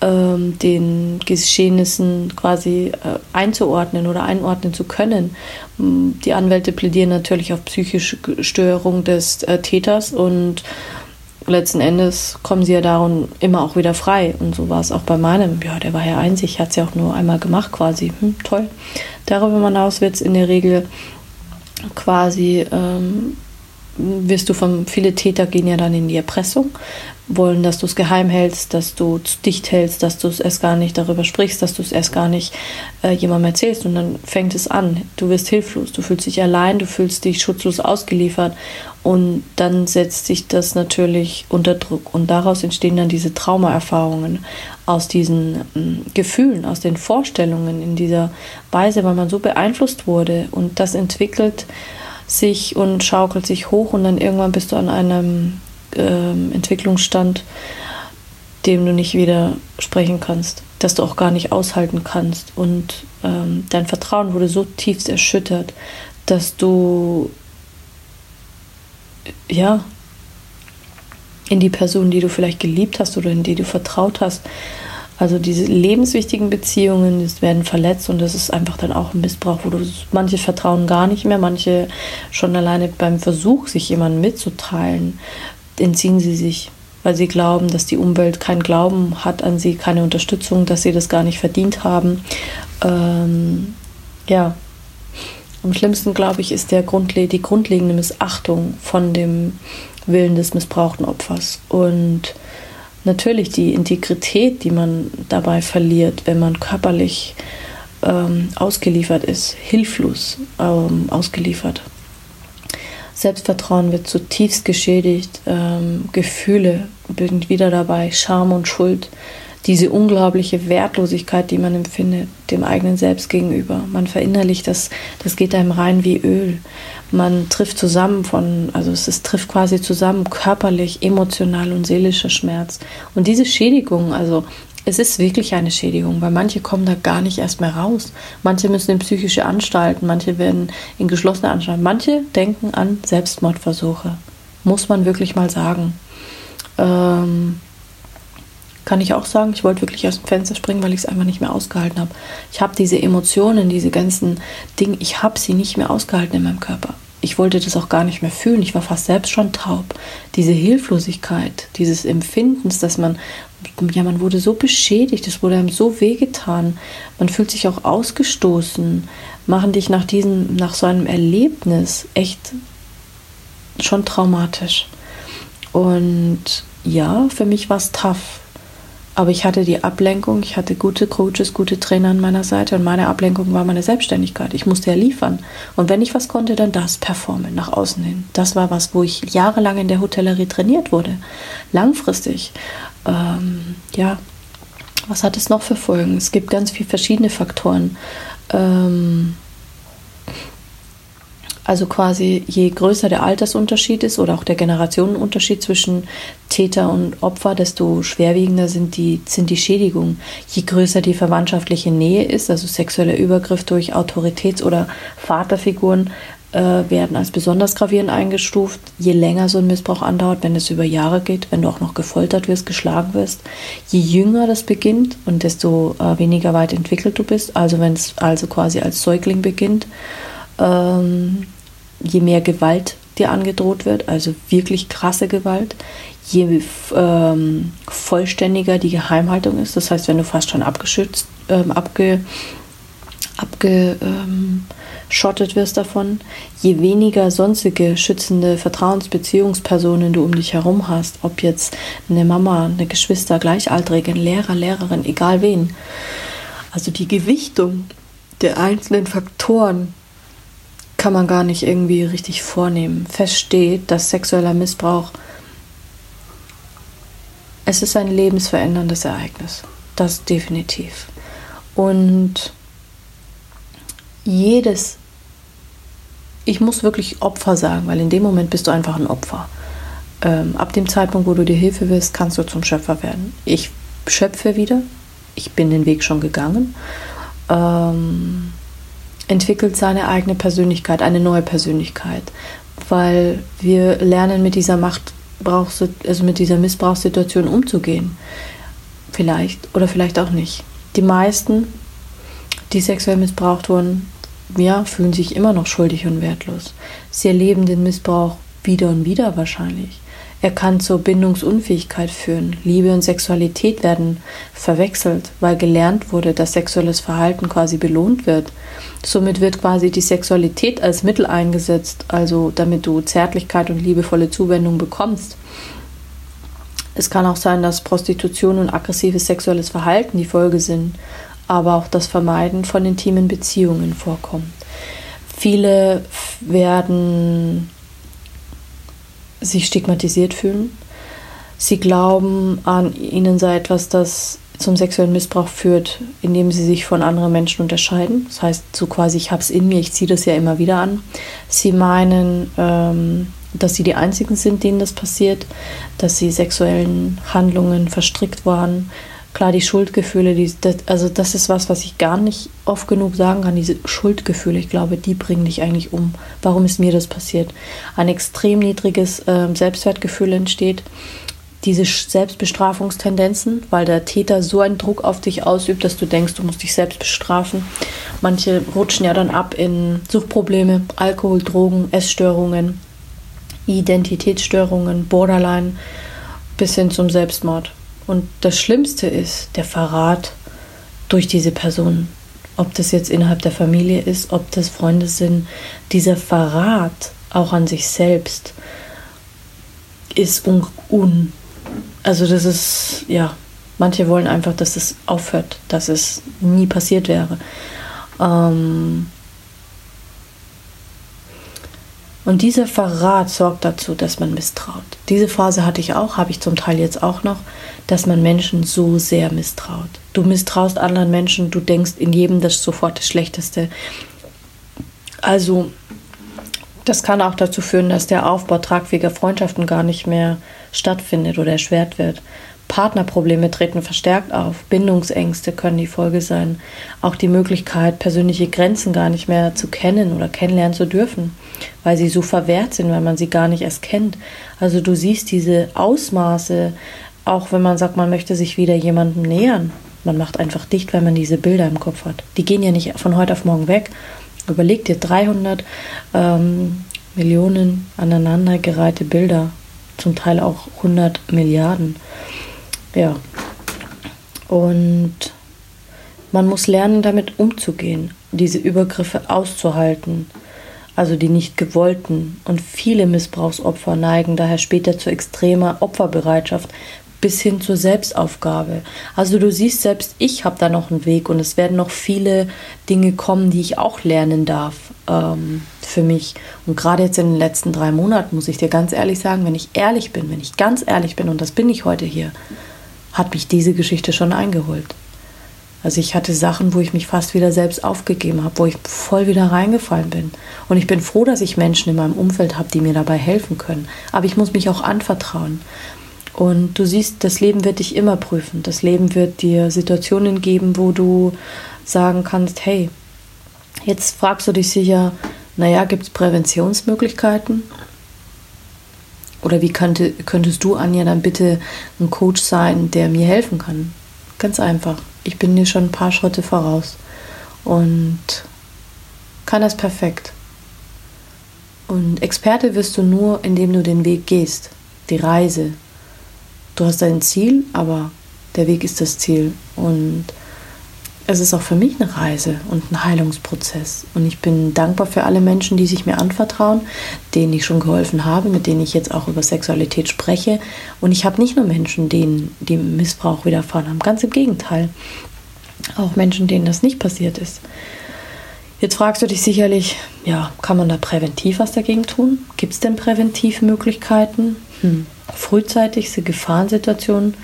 ähm, den Geschehnissen quasi äh, einzuordnen oder einordnen zu können. Die Anwälte plädieren natürlich auf psychische Störung des äh, Täters und letzten Endes kommen sie ja darum immer auch wieder frei. Und so war es auch bei meinem. Ja, der war ja einzig, hat es ja auch nur einmal gemacht quasi. Hm, toll. Darüber hinaus wird es in der Regel quasi, ähm, wirst du von, viele Täter gehen ja dann in die Erpressung, wollen, dass du es geheim hältst, dass du es dicht hältst, dass du es erst gar nicht darüber sprichst, dass du es erst gar nicht äh, jemandem erzählst. Und dann fängt es an. Du wirst hilflos, du fühlst dich allein, du fühlst dich schutzlos ausgeliefert. Und dann setzt sich das natürlich unter Druck. Und daraus entstehen dann diese Traumaerfahrungen aus diesen äh, Gefühlen, aus den Vorstellungen in dieser Weise, weil man so beeinflusst wurde. Und das entwickelt sich und schaukelt sich hoch und dann irgendwann bist du an einem ähm, Entwicklungsstand, dem du nicht wieder sprechen kannst, dass du auch gar nicht aushalten kannst. Und ähm, dein Vertrauen wurde so tiefst erschüttert, dass du ja in die Person, die du vielleicht geliebt hast oder in die du vertraut hast, also diese lebenswichtigen Beziehungen, das werden verletzt und das ist einfach dann auch ein Missbrauch, wo du manche vertrauen gar nicht mehr, manche schon alleine beim Versuch, sich jemandem mitzuteilen, entziehen sie sich. weil sie glauben, dass die Umwelt keinen Glauben hat an sie, keine Unterstützung, dass sie das gar nicht verdient haben. Ähm, ja, am schlimmsten, glaube ich, ist der Grundle die grundlegende Missachtung von dem Willen des missbrauchten Opfers. Und natürlich die Integrität, die man dabei verliert, wenn man körperlich ähm, ausgeliefert ist, hilflos ähm, ausgeliefert. Selbstvertrauen wird zutiefst geschädigt, ähm, Gefühle sind wieder dabei, Scham und Schuld, diese unglaubliche Wertlosigkeit, die man empfindet, dem eigenen Selbst gegenüber. Man verinnerlicht das, das geht einem rein wie Öl. Man trifft zusammen von, also es ist, trifft quasi zusammen körperlich, emotional und seelischer Schmerz. Und diese Schädigung, also es ist wirklich eine Schädigung, weil manche kommen da gar nicht erst mehr raus. Manche müssen in psychische Anstalten, manche werden in geschlossene Anstalten, manche denken an Selbstmordversuche. Muss man wirklich mal sagen. Ähm, kann ich auch sagen, ich wollte wirklich aus dem Fenster springen, weil ich es einfach nicht mehr ausgehalten habe. Ich habe diese Emotionen, diese ganzen Dinge, ich habe sie nicht mehr ausgehalten in meinem Körper. Ich wollte das auch gar nicht mehr fühlen. Ich war fast selbst schon taub. Diese Hilflosigkeit, dieses Empfindens, dass man ja, man wurde so beschädigt, es wurde einem so wehgetan, man fühlt sich auch ausgestoßen, machen dich nach diesem, nach so einem Erlebnis echt schon traumatisch. Und ja, für mich war es tough. Aber ich hatte die Ablenkung, ich hatte gute Coaches, gute Trainer an meiner Seite und meine Ablenkung war meine Selbstständigkeit. Ich musste ja liefern. Und wenn ich was konnte, dann das performen, nach außen hin. Das war was, wo ich jahrelang in der Hotellerie trainiert wurde. Langfristig ähm, ja, was hat es noch für Folgen? Es gibt ganz viele verschiedene Faktoren. Ähm, also quasi je größer der Altersunterschied ist oder auch der Generationenunterschied zwischen Täter und Opfer, desto schwerwiegender sind die, sind die Schädigungen. Je größer die verwandtschaftliche Nähe ist, also sexueller Übergriff durch Autoritäts- oder Vaterfiguren, äh, werden als besonders gravierend eingestuft. Je länger so ein Missbrauch andauert, wenn es über Jahre geht, wenn du auch noch gefoltert wirst, geschlagen wirst, je jünger das beginnt und desto äh, weniger weit entwickelt du bist, also wenn es also quasi als Säugling beginnt, ähm, je mehr Gewalt dir angedroht wird, also wirklich krasse Gewalt, je ähm, vollständiger die Geheimhaltung ist, das heißt, wenn du fast schon abgeschützt, ähm, abge, abge ähm, wirst davon, je weniger sonstige schützende Vertrauensbeziehungspersonen du um dich herum hast, ob jetzt eine Mama, eine Geschwister, Gleichaltrige, ein Lehrer, Lehrerin, egal wen. Also die Gewichtung der einzelnen Faktoren kann man gar nicht irgendwie richtig vornehmen. Fest steht, dass sexueller Missbrauch es ist ein lebensveränderndes Ereignis. Das definitiv. Und jedes, ich muss wirklich Opfer sagen, weil in dem Moment bist du einfach ein Opfer. Ähm, ab dem Zeitpunkt, wo du dir Hilfe willst, kannst du zum Schöpfer werden. Ich schöpfe wieder, ich bin den Weg schon gegangen, ähm, entwickelt seine eigene Persönlichkeit, eine neue Persönlichkeit, weil wir lernen mit dieser Macht, also mit dieser Missbrauchssituation umzugehen. Vielleicht oder vielleicht auch nicht. Die meisten, die sexuell missbraucht wurden, ja, fühlen sich immer noch schuldig und wertlos. Sie erleben den Missbrauch wieder und wieder wahrscheinlich. Er kann zur Bindungsunfähigkeit führen. Liebe und Sexualität werden verwechselt, weil gelernt wurde, dass sexuelles Verhalten quasi belohnt wird. Somit wird quasi die Sexualität als Mittel eingesetzt, also damit du Zärtlichkeit und liebevolle Zuwendung bekommst. Es kann auch sein, dass Prostitution und aggressives sexuelles Verhalten die Folge sind aber auch das Vermeiden von intimen Beziehungen vorkommt. Viele werden sich stigmatisiert fühlen. Sie glauben, an ihnen sei etwas, das zum sexuellen Missbrauch führt, indem sie sich von anderen Menschen unterscheiden. Das heißt, so quasi, ich habe es in mir, ich ziehe das ja immer wieder an. Sie meinen, ähm, dass sie die Einzigen sind, denen das passiert, dass sie sexuellen Handlungen verstrickt waren, Klar, die Schuldgefühle, die, das, also das ist was, was ich gar nicht oft genug sagen kann. Diese Schuldgefühle, ich glaube, die bringen dich eigentlich um. Warum ist mir das passiert? Ein extrem niedriges äh, Selbstwertgefühl entsteht. Diese Selbstbestrafungstendenzen, weil der Täter so einen Druck auf dich ausübt, dass du denkst, du musst dich selbst bestrafen. Manche rutschen ja dann ab in Suchtprobleme, Alkohol, Drogen, Essstörungen, Identitätsstörungen, Borderline bis hin zum Selbstmord. Und das Schlimmste ist der Verrat durch diese Person. Ob das jetzt innerhalb der Familie ist, ob das Freunde sind. Dieser Verrat auch an sich selbst ist un, un also das ist, ja, manche wollen einfach, dass es aufhört, dass es nie passiert wäre. Ähm, Und dieser Verrat sorgt dazu, dass man misstraut. Diese Phase hatte ich auch, habe ich zum Teil jetzt auch noch, dass man Menschen so sehr misstraut. Du misstraust anderen Menschen, du denkst in jedem das sofort das Schlechteste. Also, das kann auch dazu führen, dass der Aufbau tragfähiger Freundschaften gar nicht mehr stattfindet oder erschwert wird. Partnerprobleme treten verstärkt auf. Bindungsängste können die Folge sein. Auch die Möglichkeit, persönliche Grenzen gar nicht mehr zu kennen oder kennenlernen zu dürfen, weil sie so verwehrt sind, weil man sie gar nicht erst kennt. Also du siehst diese Ausmaße, auch wenn man sagt, man möchte sich wieder jemandem nähern. Man macht einfach dicht, weil man diese Bilder im Kopf hat. Die gehen ja nicht von heute auf morgen weg. Überleg dir 300 ähm, Millionen aneinandergereihte Bilder, zum Teil auch 100 Milliarden. Ja. Und man muss lernen, damit umzugehen, diese Übergriffe auszuhalten, also die nicht gewollten. Und viele Missbrauchsopfer neigen daher später zu extremer Opferbereitschaft bis hin zur Selbstaufgabe. Also du siehst, selbst ich habe da noch einen Weg und es werden noch viele Dinge kommen, die ich auch lernen darf ähm, für mich. Und gerade jetzt in den letzten drei Monaten muss ich dir ganz ehrlich sagen, wenn ich ehrlich bin, wenn ich ganz ehrlich bin, und das bin ich heute hier, hat mich diese Geschichte schon eingeholt. Also ich hatte Sachen, wo ich mich fast wieder selbst aufgegeben habe, wo ich voll wieder reingefallen bin. Und ich bin froh, dass ich Menschen in meinem Umfeld habe, die mir dabei helfen können. Aber ich muss mich auch anvertrauen. Und du siehst, das Leben wird dich immer prüfen. Das Leben wird dir Situationen geben, wo du sagen kannst, hey, jetzt fragst du dich sicher, naja, gibt es Präventionsmöglichkeiten? Oder wie könnte, könntest du, Anja, dann bitte ein Coach sein, der mir helfen kann? Ganz einfach. Ich bin dir schon ein paar Schritte voraus und kann das perfekt. Und Experte wirst du nur, indem du den Weg gehst, die Reise. Du hast dein Ziel, aber der Weg ist das Ziel. Und es ist auch für mich eine Reise und ein Heilungsprozess. Und ich bin dankbar für alle Menschen, die sich mir anvertrauen, denen ich schon geholfen habe, mit denen ich jetzt auch über Sexualität spreche. Und ich habe nicht nur Menschen, denen dem Missbrauch widerfahren haben, ganz im Gegenteil. Auch Menschen, denen das nicht passiert ist. Jetzt fragst du dich sicherlich, ja, kann man da präventiv was dagegen tun? Gibt es denn Präventivmöglichkeiten? Hm. Frühzeitigste Gefahrensituationen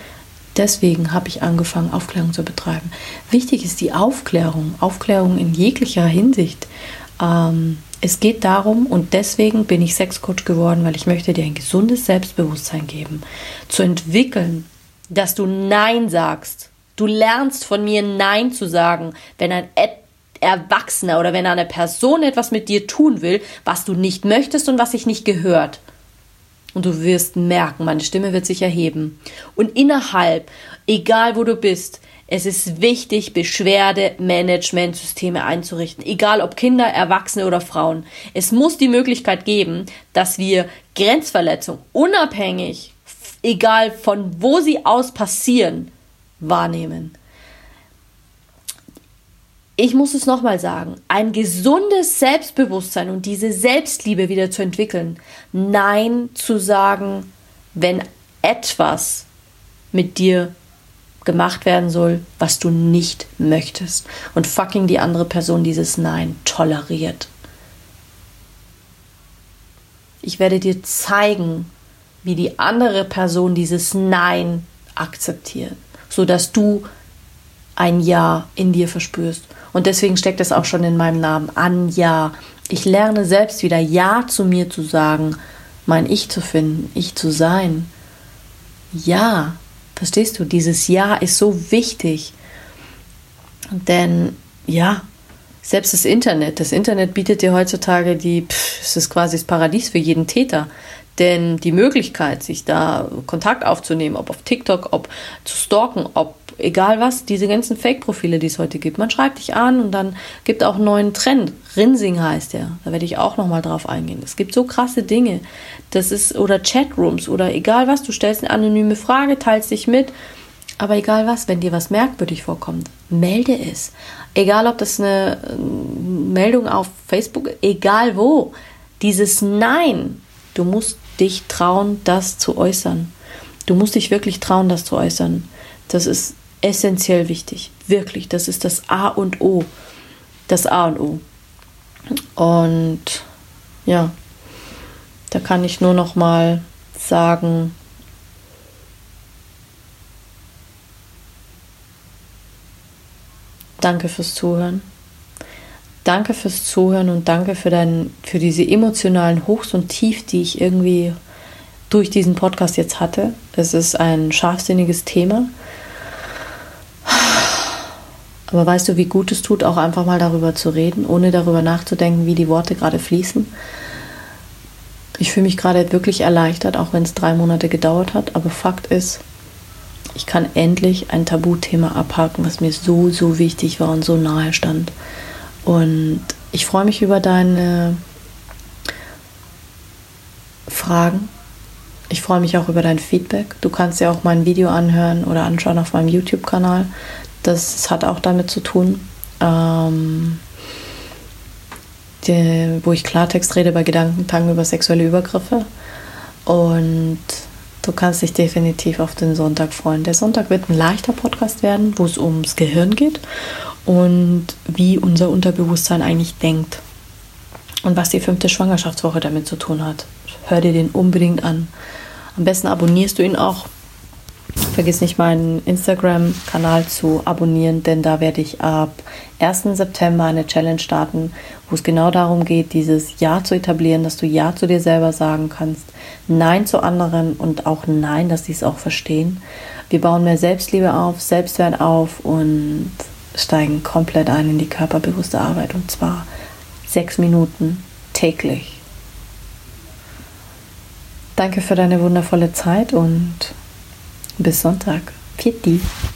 Deswegen habe ich angefangen, Aufklärung zu betreiben. Wichtig ist die Aufklärung, Aufklärung in jeglicher Hinsicht. Ähm, es geht darum, und deswegen bin ich Sexcoach geworden, weil ich möchte dir ein gesundes Selbstbewusstsein geben, zu entwickeln, dass du Nein sagst. Du lernst von mir Nein zu sagen, wenn ein Erwachsener oder wenn eine Person etwas mit dir tun will, was du nicht möchtest und was sich nicht gehört und du wirst merken, meine Stimme wird sich erheben. Und innerhalb, egal wo du bist, es ist wichtig, Beschwerdemanagementsysteme einzurichten, egal ob Kinder, Erwachsene oder Frauen. Es muss die Möglichkeit geben, dass wir Grenzverletzungen unabhängig, egal von wo sie aus passieren, wahrnehmen ich muss es nochmal sagen, ein gesundes Selbstbewusstsein und diese Selbstliebe wieder zu entwickeln. Nein zu sagen, wenn etwas mit dir gemacht werden soll, was du nicht möchtest. Und fucking die andere Person dieses Nein toleriert. Ich werde dir zeigen, wie die andere Person dieses Nein akzeptiert, sodass du ein Ja in dir verspürst. Und deswegen steckt es auch schon in meinem Namen Anja. Ich lerne selbst wieder Ja zu mir zu sagen, mein Ich zu finden, Ich zu sein. Ja, verstehst du? Dieses Ja ist so wichtig. Denn ja, selbst das Internet, das Internet bietet dir heutzutage die, pff, es ist quasi das Paradies für jeden Täter. Denn die Möglichkeit, sich da Kontakt aufzunehmen, ob auf TikTok, ob zu stalken, ob egal was, diese ganzen Fake-Profile, die es heute gibt. Man schreibt dich an und dann gibt auch einen neuen Trend. Rinsing heißt der. Da werde ich auch nochmal drauf eingehen. Es gibt so krasse Dinge. Das ist, oder Chatrooms oder egal was, du stellst eine anonyme Frage, teilst dich mit. Aber egal was, wenn dir was merkwürdig vorkommt, melde es. Egal ob das eine äh, Meldung auf Facebook, egal wo. Dieses Nein, du musst dich trauen, das zu äußern. Du musst dich wirklich trauen, das zu äußern. Das ist essentiell wichtig. Wirklich, das ist das A und O. Das A und O. Und ja, da kann ich nur noch mal sagen, danke fürs Zuhören. Danke fürs Zuhören und danke für, dein, für diese emotionalen Hochs und Tief, die ich irgendwie durch diesen Podcast jetzt hatte. Es ist ein scharfsinniges Thema. Aber weißt du, wie gut es tut, auch einfach mal darüber zu reden, ohne darüber nachzudenken, wie die Worte gerade fließen. Ich fühle mich gerade wirklich erleichtert, auch wenn es drei Monate gedauert hat. Aber Fakt ist, ich kann endlich ein Tabuthema abhaken, was mir so, so wichtig war und so nahe stand. Und ich freue mich über deine Fragen. Ich freue mich auch über dein Feedback. Du kannst ja auch mein Video anhören oder anschauen auf meinem YouTube-Kanal. Das hat auch damit zu tun, ähm, die, wo ich Klartext rede bei Gedankentanken über sexuelle Übergriffe. Und du kannst dich definitiv auf den Sonntag freuen. Der Sonntag wird ein leichter Podcast werden, wo es ums Gehirn geht und wie unser Unterbewusstsein eigentlich denkt und was die fünfte Schwangerschaftswoche damit zu tun hat. Hör dir den unbedingt an. Am besten abonnierst du ihn auch. Vergiss nicht meinen Instagram-Kanal zu abonnieren, denn da werde ich ab 1. September eine Challenge starten, wo es genau darum geht, dieses Ja zu etablieren, dass du Ja zu dir selber sagen kannst, Nein zu anderen und auch Nein, dass sie es auch verstehen. Wir bauen mehr Selbstliebe auf, Selbstwert auf und steigen komplett ein in die körperbewusste Arbeit und zwar sechs Minuten täglich. Danke für deine wundervolle Zeit und bis Sonntag. Pfiat